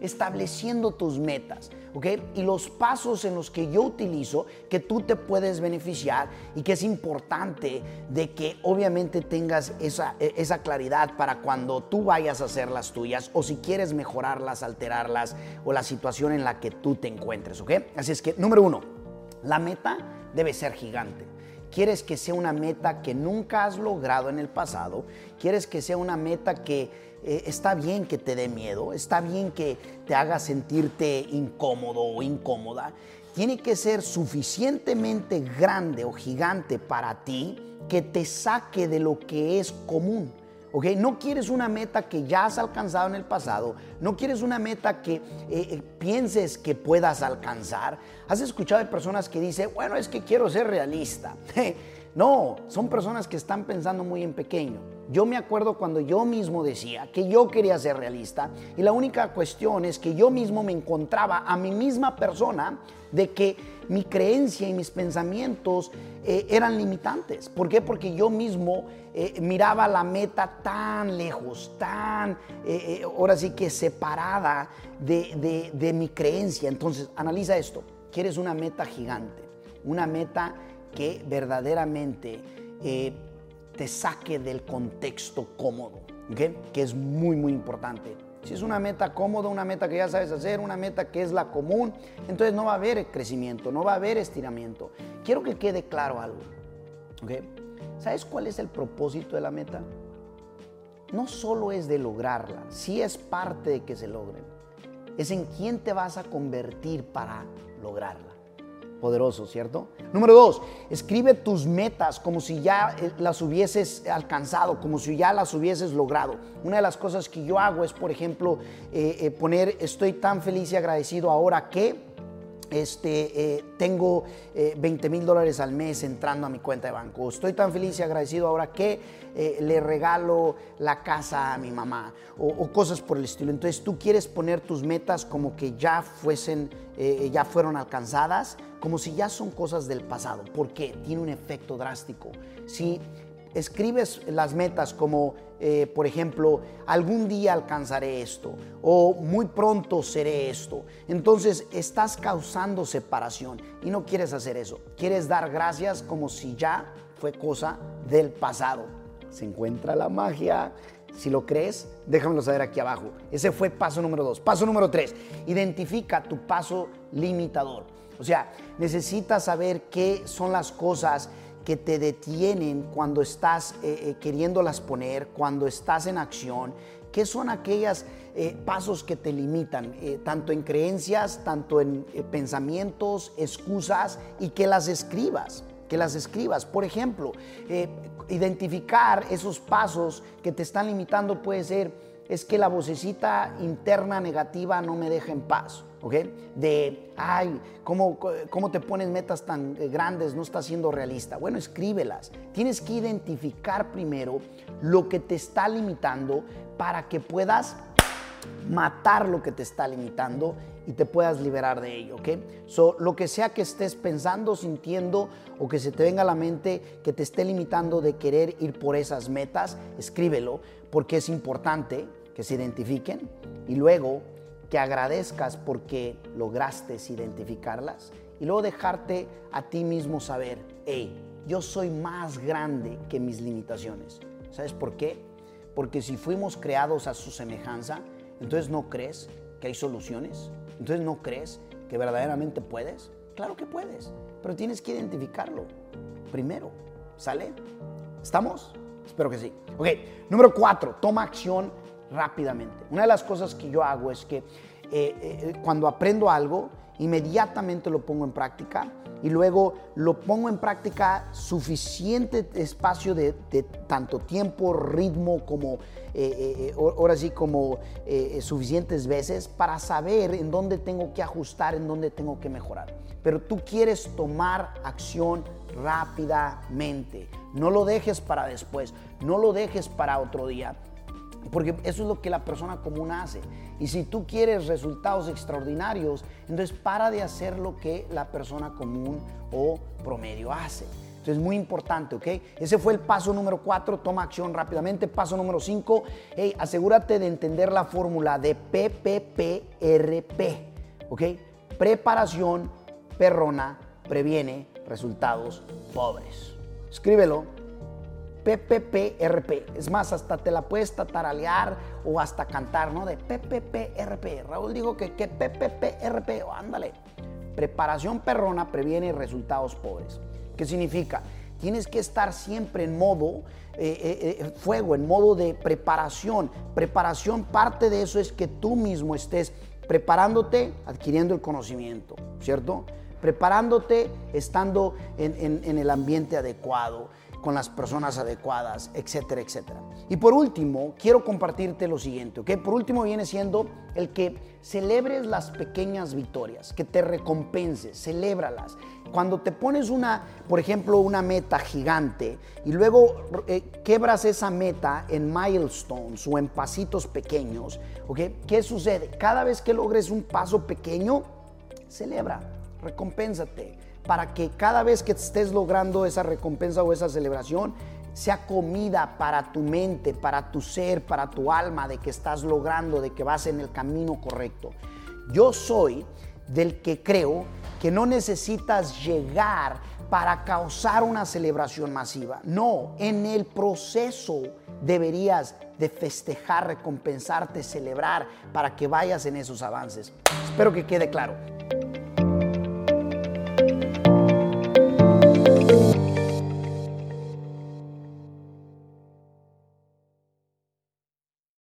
estableciendo tus metas. ¿ok? Y los pasos en los que yo utilizo que tú te puedes beneficiar y que es importante de que obviamente tengas esa, e, esa claridad para cuando tú vayas a hacer las tuyas o si quieres mejorarlas, alterarlas o la situación en la que tú te encuentres, ¿ok? Así es que, número uno, la meta debe ser gigante. ¿Quieres que sea una meta que nunca has logrado en el pasado? ¿Quieres que sea una meta que eh, está bien que te dé miedo, está bien que te haga sentirte incómodo o incómoda. Tiene que ser suficientemente grande o gigante para ti que te saque de lo que es común. ¿Ok? No quieres una meta que ya has alcanzado en el pasado, no quieres una meta que eh, eh, pienses que puedas alcanzar. Has escuchado de personas que dicen, bueno, es que quiero ser realista. no, son personas que están pensando muy en pequeño. Yo me acuerdo cuando yo mismo decía que yo quería ser realista y la única cuestión es que yo mismo me encontraba a mi misma persona de que mi creencia y mis pensamientos eh, eran limitantes. ¿Por qué? Porque yo mismo eh, miraba la meta tan lejos, tan, eh, ahora sí que separada de, de mi creencia. Entonces, analiza esto. Quieres una meta gigante, una meta que verdaderamente te saque del contexto cómodo, que es muy, muy importante. Si es una meta cómoda, una meta que ya sabes hacer, una meta que es la común, entonces no va a haber crecimiento, no va a haber estiramiento. Quiero que quede claro algo. ¿Sabes cuál es el propósito de la meta? No solo es de lograrla, sí es parte de que se logren. Es en quién te vas a convertir para lograrla poderoso, ¿cierto? Número dos, escribe tus metas como si ya eh, las hubieses alcanzado, como si ya las hubieses logrado. Una de las cosas que yo hago es, por ejemplo, eh, eh, poner estoy tan feliz y agradecido ahora que este, eh, tengo 20 eh, mil dólares al mes entrando a mi cuenta de banco. Estoy tan feliz y agradecido ahora que eh, le regalo la casa a mi mamá o, cosas por el estilo. Entonces tú quieres poner tus metas como que ya fuesen, ya fueron alcanzadas, como si ya son cosas del pasado. porque Tiene un efecto drástico. Si escribes las metas como, eh, por ejemplo, algún día alcanzaré esto o muy pronto seré esto. Entonces estás causando separación y no quieres hacer eso. Quieres dar gracias como si ya fue cosa del pasado. Se encuentra la magia. Si lo crees, déjamelo saber aquí abajo. Ese fue paso número dos. Paso número tres, identifica tu paso limitador. O sea, necesitas saber qué son las cosas que te detienen cuando estás eh, eh, queriéndolas poner, cuando estás en acción, ¿Qué son aquellos eh, pasos que te limitan, tanto en creencias, tanto en pensamientos, excusas, y que las escribas? Que las escribas. Por ejemplo, identificar esos pasos que te están limitando puede ser, es que la vocecita interna negativa no me deja en paz. ¿ok? De, ay, ¿cómo, ¿cómo, te pones metas tan eh, grandes? No estás siendo realista. Bueno, escríbelas. Tienes que identificar primero lo que te está limitando para que puedas matar lo que te está limitando y te puedas liberar de ello, ¿ok? So, lo que sea que estés pensando, sintiendo o que se te venga a la mente que te esté limitando de querer ir por esas metas, escríbelo porque es importante que se identifiquen y luego que agradezcas porque lograste identificarlas y luego dejarte a ti mismo saber, hey, yo soy más grande que mis limitaciones. ¿Sabes por qué? Porque si fuimos creados a su semejanza, entonces no crees que hay soluciones, entonces no crees que verdaderamente puedes. Claro que puedes, pero tienes que identificarlo primero. ¿Sale? ¿Estamos? Espero que sí. Ok, número cuatro, toma acción rápidamente. Una de las cosas que yo hago es que eh, eh, cuando aprendo algo, inmediatamente lo pongo en práctica y luego lo pongo en práctica suficiente espacio de, tanto tiempo, ritmo como eh, ahora sí como suficientes veces para saber en dónde tengo que ajustar, en dónde tengo que mejorar. Pero tú quieres tomar acción rápidamente. No lo dejes para después, no lo dejes para otro día Porque eso es lo que la persona común hace. Y si tú quieres resultados extraordinarios, entonces para de hacer lo que la persona común o promedio hace. Entonces es muy importante, ¿ok? Ese fue el paso número cuatro, toma acción rápidamente. Paso número cinco, hey, asegúrate de entender la fórmula de PPPRP, ¿ok? Preparación perrona previene resultados pobres. Escríbelo, PPPRP. Es más, hasta te la puedes tataralear o hasta cantar, ¿no? De PPPRP. Raúl dijo que, que PPPRP, oh, ándale. Preparación perrona previene resultados pobres. ¿Qué significa? Tienes que estar siempre en modo eh, eh, eh, fuego, en modo de preparación. Preparación, parte de eso es que tú mismo estés preparándote, adquiriendo el conocimiento, ¿cierto? Preparándote, estando en, el ambiente adecuado con las personas adecuadas, etcétera, etcétera. Y por último, quiero compartirte lo siguiente, ¿ok? Por último viene siendo el que celebres las pequeñas victorias, que te recompenses, celébralas. Cuando te pones una, por ejemplo, una meta gigante y luego eh, quebras esa meta en milestones o en pasitos pequeños, ¿ok? ¿Qué sucede? Cada vez que logres un paso pequeño, celebra, recompénsate para que cada vez que estés logrando esa recompensa o esa celebración, sea comida para tu mente, para tu ser, para tu alma, de que estás logrando, de que vas en el camino correcto. Yo soy del que creo que no necesitas llegar para causar una celebración masiva. No, en el proceso deberías de festejar, recompensarte, celebrar para que vayas en esos avances. Espero que quede claro.